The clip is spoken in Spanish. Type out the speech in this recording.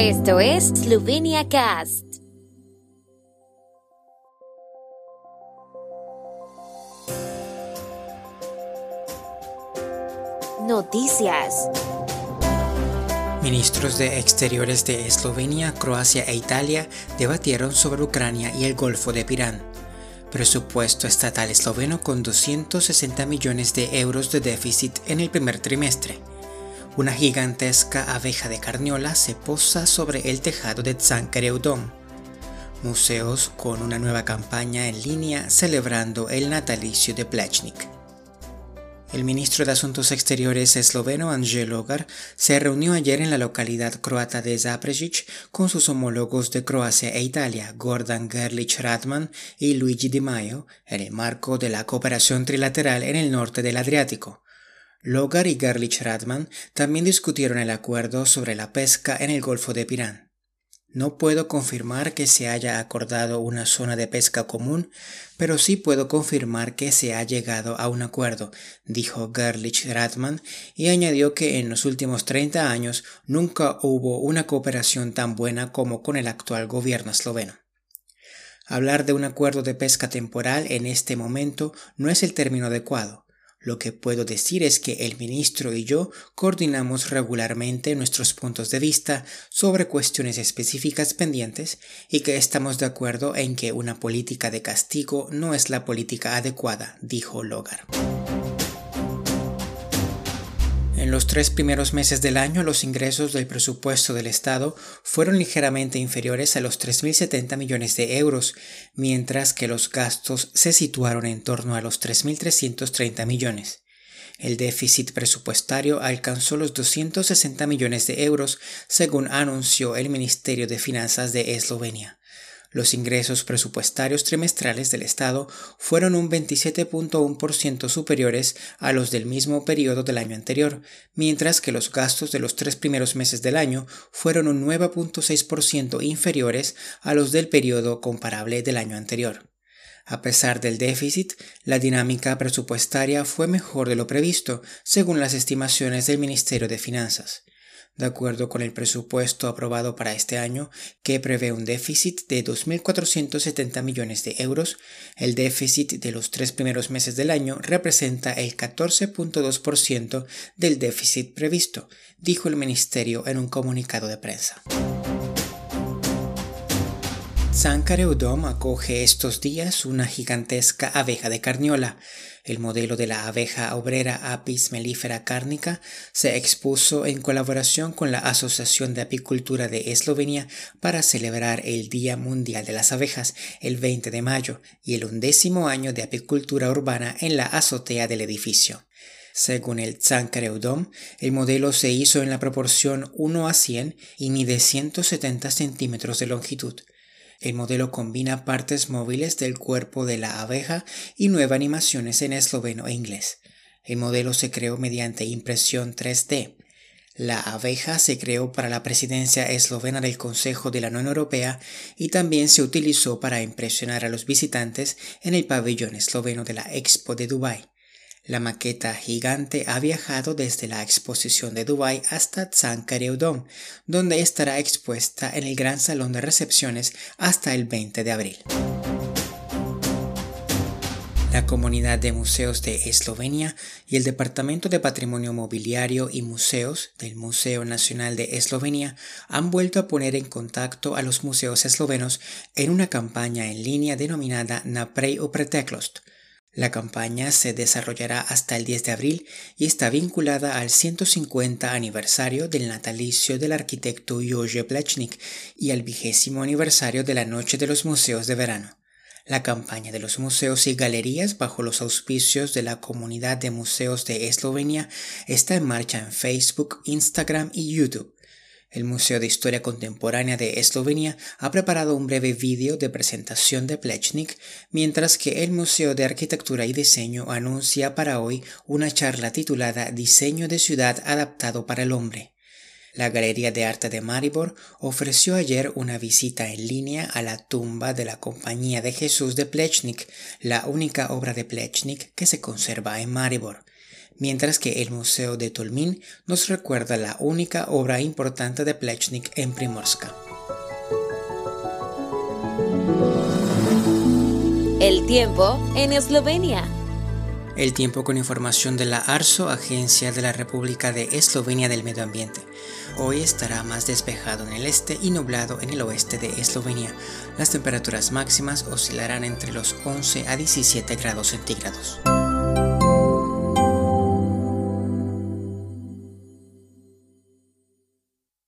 Esto es Slovenia Cast. Noticias. Ministros de Exteriores de Eslovenia, Croacia e Italia debatieron sobre Ucrania y el Golfo de Pirán. Presupuesto estatal esloveno con 260 millones de euros de déficit en el primer trimestre. Una gigantesca abeja de carniola se posa sobre el tejado de Tsankareudom. Museos con una nueva campaña en línea celebrando el natalicio de Plechnik. El ministro de Asuntos Exteriores esloveno Angel Logar se reunió ayer en la localidad croata de Zaprežić con sus homólogos de Croacia e Italia, Gordon Gerlich Radman y Luigi Di Maio, en el marco de la cooperación trilateral en el norte del Adriático. Logar y Gerlich Radman también discutieron el acuerdo sobre la pesca en el Golfo de Pirán. No puedo confirmar que se haya acordado una zona de pesca común, pero sí puedo confirmar que se ha llegado a un acuerdo, dijo Gerlich Radman, y añadió que en los últimos 30 años nunca hubo una cooperación tan buena como con el actual gobierno esloveno. Hablar de un acuerdo de pesca temporal en este momento no es el término adecuado. Lo que puedo decir es que el ministro y yo coordinamos regularmente nuestros puntos de vista sobre cuestiones específicas pendientes y que estamos de acuerdo en que una política de castigo no es la política adecuada, dijo Logar. En los tres primeros meses del año los ingresos del presupuesto del Estado fueron ligeramente inferiores a los 3.070 millones de euros, mientras que los gastos se situaron en torno a los 3.330 millones. El déficit presupuestario alcanzó los 260 millones de euros, según anunció el Ministerio de Finanzas de Eslovenia. Los ingresos presupuestarios trimestrales del Estado fueron un 27.1% superiores a los del mismo periodo del año anterior, mientras que los gastos de los tres primeros meses del año fueron un 9.6% inferiores a los del periodo comparable del año anterior. A pesar del déficit, la dinámica presupuestaria fue mejor de lo previsto, según las estimaciones del Ministerio de Finanzas de acuerdo con el presupuesto aprobado para este año, que prevé un déficit de 2.470 millones de euros, el déficit de los tres primeros meses del año representa el 14.2% del déficit previsto, dijo el Ministerio en un comunicado de prensa. Sankareudom acoge estos días una gigantesca abeja de carniola. El modelo de la abeja obrera Apis mellifera cárnica se expuso en colaboración con la Asociación de Apicultura de Eslovenia para celebrar el Día Mundial de las Abejas el 20 de mayo y el undécimo año de apicultura urbana en la azotea del edificio. Según el Zancareudom, el modelo se hizo en la proporción 1 a 100 y mide 170 centímetros de longitud. El modelo combina partes móviles del cuerpo de la abeja y nueve animaciones en esloveno e inglés. El modelo se creó mediante impresión 3D. La abeja se creó para la presidencia eslovena del Consejo de la Unión Europea y también se utilizó para impresionar a los visitantes en el pabellón esloveno de la Expo de Dubái. La maqueta gigante ha viajado desde la exposición de Dubái hasta Tsankareudom, donde estará expuesta en el gran salón de recepciones hasta el 20 de abril. La Comunidad de Museos de Eslovenia y el Departamento de Patrimonio Mobiliario y Museos del Museo Nacional de Eslovenia han vuelto a poner en contacto a los museos eslovenos en una campaña en línea denominada Naprej o Preteklost, la campaña se desarrollará hasta el 10 de abril y está vinculada al 150 aniversario del natalicio del arquitecto Jože Plechnik y al vigésimo aniversario de la Noche de los Museos de Verano. La campaña de los museos y galerías bajo los auspicios de la Comunidad de Museos de Eslovenia está en marcha en Facebook, Instagram y YouTube. El Museo de Historia Contemporánea de Eslovenia ha preparado un breve vídeo de presentación de Plechnik, mientras que el Museo de Arquitectura y Diseño anuncia para hoy una charla titulada Diseño de ciudad adaptado para el hombre. La Galería de Arte de Maribor ofreció ayer una visita en línea a la tumba de la Compañía de Jesús de Plechnik, la única obra de Plechnik que se conserva en Maribor. Mientras que el Museo de Tolmin nos recuerda la única obra importante de Plechnik en Primorska. El tiempo en Eslovenia. El tiempo con información de la ARSO, Agencia de la República de Eslovenia del Medio Ambiente. Hoy estará más despejado en el este y nublado en el oeste de Eslovenia. Las temperaturas máximas oscilarán entre los 11 a 17 grados centígrados.